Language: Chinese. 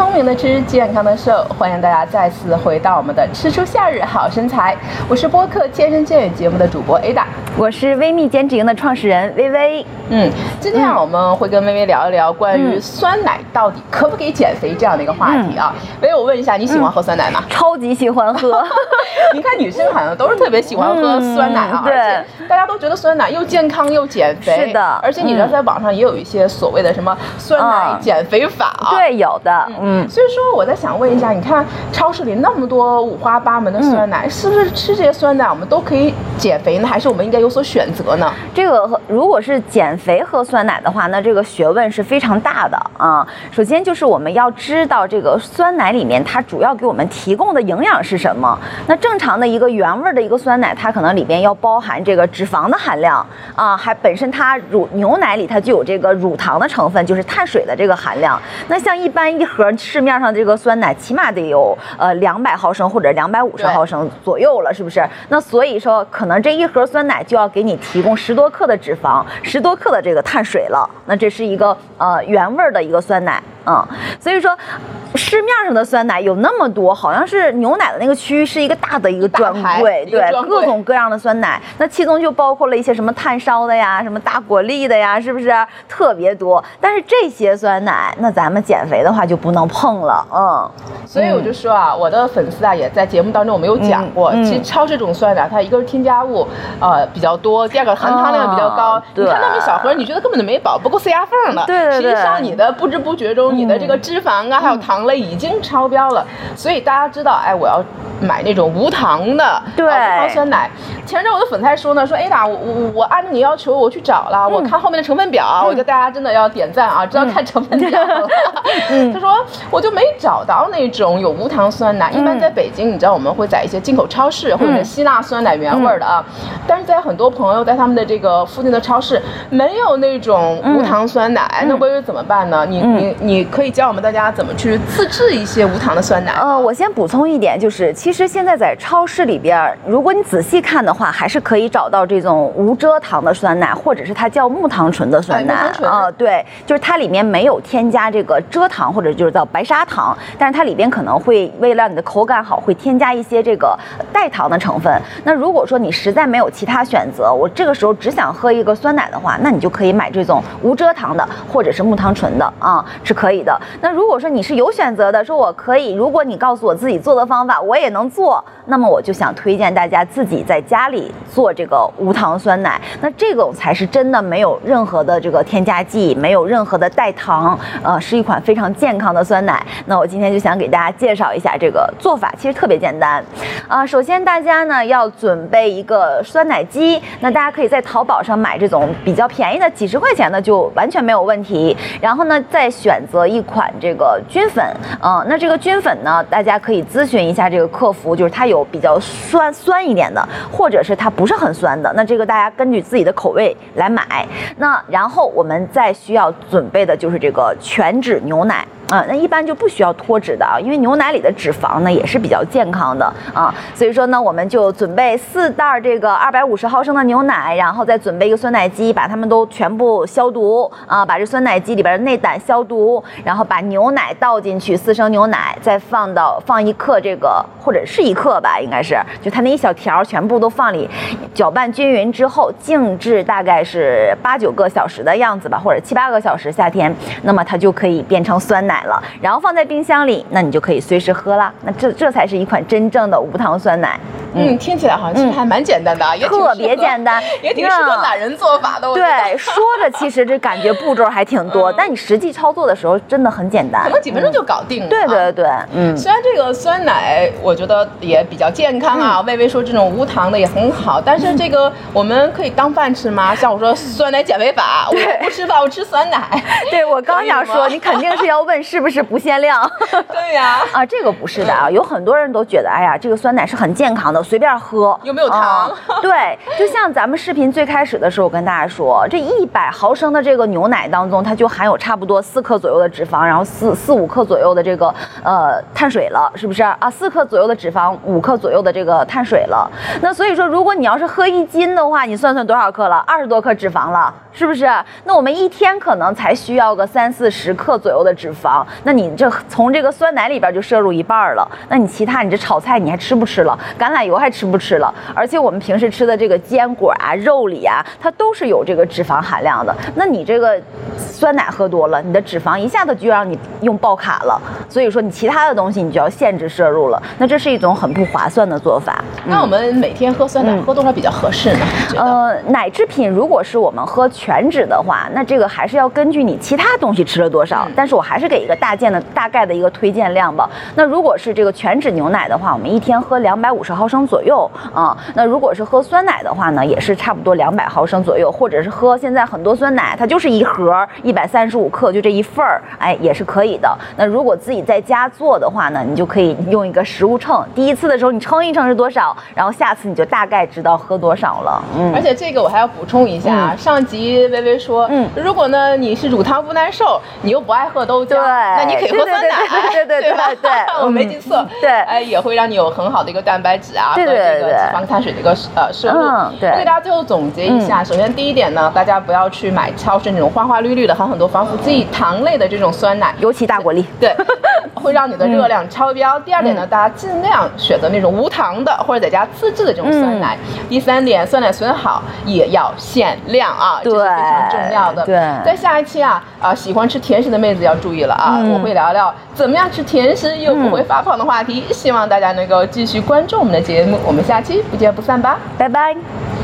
聪明的吃，健康的瘦，欢迎大家再次回到我们的吃出夏日好身材。我是播客健身健美节目的主播 Ada，我是微蜜减脂营的创始人微微。嗯，今天啊，我们会跟微微聊一聊关于酸奶到底可不可以减肥这样的一个话题啊。微微，我问一下，你喜欢喝酸奶吗？超级喜欢喝。你看女生好像都是特别喜欢喝酸奶啊，对，大家都觉得酸奶又健康又减肥。是的，而且你知道在网上也有一些所谓的什么酸奶减肥法。对，有的。嗯，所以说我在想问一下，你看超市里那么多五花八门的酸奶，是不是吃这些酸奶我们都可以减肥呢？还是我们应该有所选择呢？这个如果是减肥喝酸奶的话，那这个学问是非常大的啊。首先就是我们要知道这个酸奶里面它主要给我们提供的营养是什么。那正常的一个原味的一个酸奶，它可能里边要包含这个脂肪的含量啊，还本身它乳牛奶里它就有这个乳糖的成分，就是碳水的这个含量。那像一般一盒市面上这个酸奶，起码得有呃两百毫升或者两百五十毫升左右了，是不是？那所以说，可能这一盒酸奶就要给你提供十多克的脂肪，十多克的这个碳水了。那这是一个呃原味的一个酸奶。嗯，所以说，市面上的酸奶有那么多，好像是牛奶的那个区域是一个大的一个专柜，对，各种各样的酸奶，那其中就包括了一些什么炭烧的呀，什么大果粒的呀，是不是特别多？但是这些酸奶，那咱们减肥的话就不能碰了，嗯。所以我就说啊，我的粉丝啊也在节目当中我没有讲过，其实超市这种酸奶，它一个是添加物呃比较多，第二个含糖量比较高。你看那么小盒，你觉得根本就没饱，不够塞牙缝的。对对对。实际上你的不知不觉中。你的这个脂肪啊，还有糖类已经超标了，所以大家知道，哎，我要买那种无糖的对。无糖酸奶。前阵我的粉菜说呢，说 Ada，我我我按照你要求我去找了，我看后面的成分表，我觉得大家真的要点赞啊，知道看成分表了。他说我就没找到那种有无糖酸奶，一般在北京，你知道我们会在一些进口超市或者是希腊酸奶原味的啊，但是在很多朋友在他们的这个附近的超市没有那种无糖酸奶，那微微怎么办呢？你你你可以教我们大家怎么去自制一些无糖的酸奶。呃，我先补充一点，就是其实现在在超市里边，如果你仔细看的话，还是可以找到这种无蔗糖的酸奶，或者是它叫木糖醇的酸奶。啊，对，就是它里面没有添加这个蔗糖或者就是叫白砂糖，但是它里边可能会为了你的口感好，会添加一些这个代糖的成分。那如果说你实在没有其他选择，我这个时候只想喝一个酸奶的话，那你就可以买这种无蔗糖的或者是木糖醇的啊，是可以可以的。那如果说你是有选择的，说我可以，如果你告诉我自己做的方法，我也能做，那么我就想推荐大家自己在家里做这个无糖酸奶。那这种才是真的没有任何的这个添加剂，没有任何的代糖，呃，是一款非常健康的酸奶。那我今天就想给大家介绍一下这个做法，其实特别简单。啊，首先大家呢要准备一个酸奶机，那大家可以在淘宝上买这种比较便宜的，几十块钱的就完全没有问题。然后呢，再选择和一款这个菌粉，嗯，那这个菌粉呢，大家可以咨询一下这个客服，就是它有比较酸酸一点的，或者是它不是很酸的，那这个大家根据自己的口味来买。那然后我们再需要准备的就是这个全脂牛奶。啊，那一般就不需要脱脂的啊，因为牛奶里的脂肪呢也是比较健康的啊，所以说呢，我们就准备四袋这个二百五十毫升的牛奶，然后再准备一个酸奶机，把它们都全部消毒啊，把这酸奶机里边的内胆消毒，然后把牛奶倒进去，四升牛奶，再放到放一克这个或者是一克吧，应该是，就它那一小条全部都放里，搅拌均匀之后静置大概是八九个小时的样子吧，或者七八个小时，夏天，那么它就可以变成酸奶。了，然后放在冰箱里，那你就可以随时喝了。那这这才是一款真正的无糖酸奶。嗯，听起来好像其实还蛮简单的，也特别简单，也挺适合懒人做法的。对，说着其实这感觉步骤还挺多，但你实际操作的时候真的很简单，可能几分钟就搞定了。对对对，嗯。虽然这个酸奶我觉得也比较健康啊，微微说这种无糖的也很好，但是这个我们可以当饭吃吗？像我说酸奶减肥法，我不吃饭，我吃酸奶。对我刚想说，你肯定是要问是不是不限量？对呀，啊，这个不是的啊，有很多人都觉得，哎呀，这个酸奶是很健康的。随便喝有没有糖？对，就像咱们视频最开始的时候，我跟大家说，这一百毫升的这个牛奶当中，它就含有差不多四克左右的脂肪，然后四四五克左右的这个呃碳水了，是不是啊？四克左右的脂肪，五克左右的这个碳水了。那所以说，如果你要是喝一斤的话，你算算多少克了？二十多克脂肪了，是不是？那我们一天可能才需要个三四十克左右的脂肪。糖，那你这从这个酸奶里边就摄入一半了，那你其他你这炒菜你还吃不吃了？橄榄油还吃不吃了？而且我们平时吃的这个坚果啊、肉里啊，它都是有这个脂肪含量的。那你这个酸奶喝多了，你的脂肪一下子就让你用爆卡了，所以说你其他的东西你就要限制摄入了。那这是一种很不划算的做法。那我们每天喝酸奶喝多少比较合适呢？呃，奶制品如果是我们喝全脂的话，那这个还是要根据你其他东西吃了多少。但是我还是给一个大件的大概的一个推荐量吧。那如果是这个全脂牛奶的话，我们一天喝两百五十毫升左右啊。那如果是喝酸奶的话呢，也是差不多两百毫升左右，或者是喝现在很多酸奶它就是一盒一百三十五克，就这一份儿，哎，也是可以的。那如果自己在家做的话呢，你就可以用一个食物秤，第一次的时候你称一称是多少，然后下次你就大概知道喝多少了。嗯，而且这个我还要补充一下，上集微微说，嗯，如果呢你是乳糖不耐受，你又不爱喝豆浆，那你可以喝酸奶，对对对对对，我没记错，对，哎，也会让你有很好的一个蛋白质啊和这个脂肪碳水的一个呃摄入。对，我给大家最后总结一下，首先第一点呢，大家不要去买超市那种花花绿绿的含很多防腐剂、糖类的这种酸奶，尤其大果粒，对，会让你的热量超标。第二点呢，大家尽量选择那种无糖的或者在家自制的这种酸奶。第三点，酸奶损好也要限量啊，这是非常重要的。对，在下一期啊，啊，喜欢吃甜食的妹子要注意了啊，我会聊聊怎么样吃甜食又不会发胖的话题，希望大家能够继续关注我们的节目，我们下期不见不散吧，拜拜。